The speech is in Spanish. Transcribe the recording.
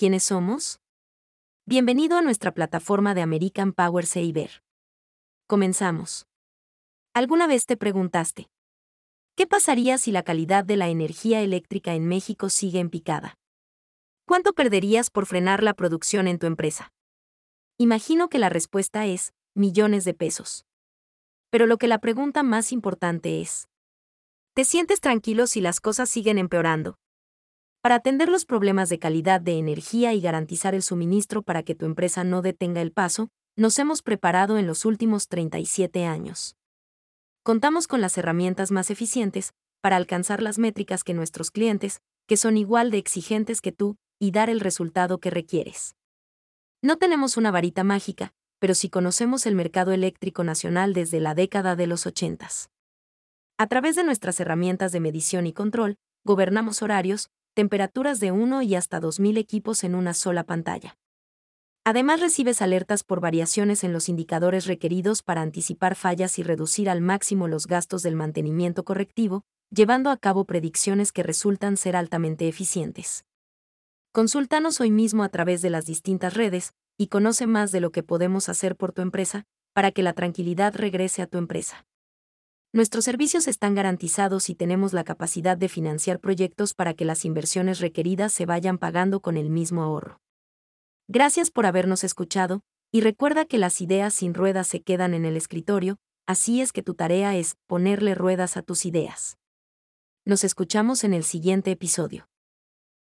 ¿Quiénes somos? Bienvenido a nuestra plataforma de American Power Saver. Comenzamos. ¿Alguna vez te preguntaste? ¿Qué pasaría si la calidad de la energía eléctrica en México sigue en picada? ¿Cuánto perderías por frenar la producción en tu empresa? Imagino que la respuesta es millones de pesos. Pero lo que la pregunta más importante es, ¿te sientes tranquilo si las cosas siguen empeorando? Para atender los problemas de calidad de energía y garantizar el suministro para que tu empresa no detenga el paso, nos hemos preparado en los últimos 37 años. Contamos con las herramientas más eficientes para alcanzar las métricas que nuestros clientes, que son igual de exigentes que tú, y dar el resultado que requieres. No tenemos una varita mágica, pero sí conocemos el mercado eléctrico nacional desde la década de los 80. A través de nuestras herramientas de medición y control, gobernamos horarios, temperaturas de 1 y hasta 2000 equipos en una sola pantalla. Además recibes alertas por variaciones en los indicadores requeridos para anticipar fallas y reducir al máximo los gastos del mantenimiento correctivo, llevando a cabo predicciones que resultan ser altamente eficientes. Consúltanos hoy mismo a través de las distintas redes y conoce más de lo que podemos hacer por tu empresa para que la tranquilidad regrese a tu empresa. Nuestros servicios están garantizados y tenemos la capacidad de financiar proyectos para que las inversiones requeridas se vayan pagando con el mismo ahorro. Gracias por habernos escuchado, y recuerda que las ideas sin ruedas se quedan en el escritorio, así es que tu tarea es ponerle ruedas a tus ideas. Nos escuchamos en el siguiente episodio.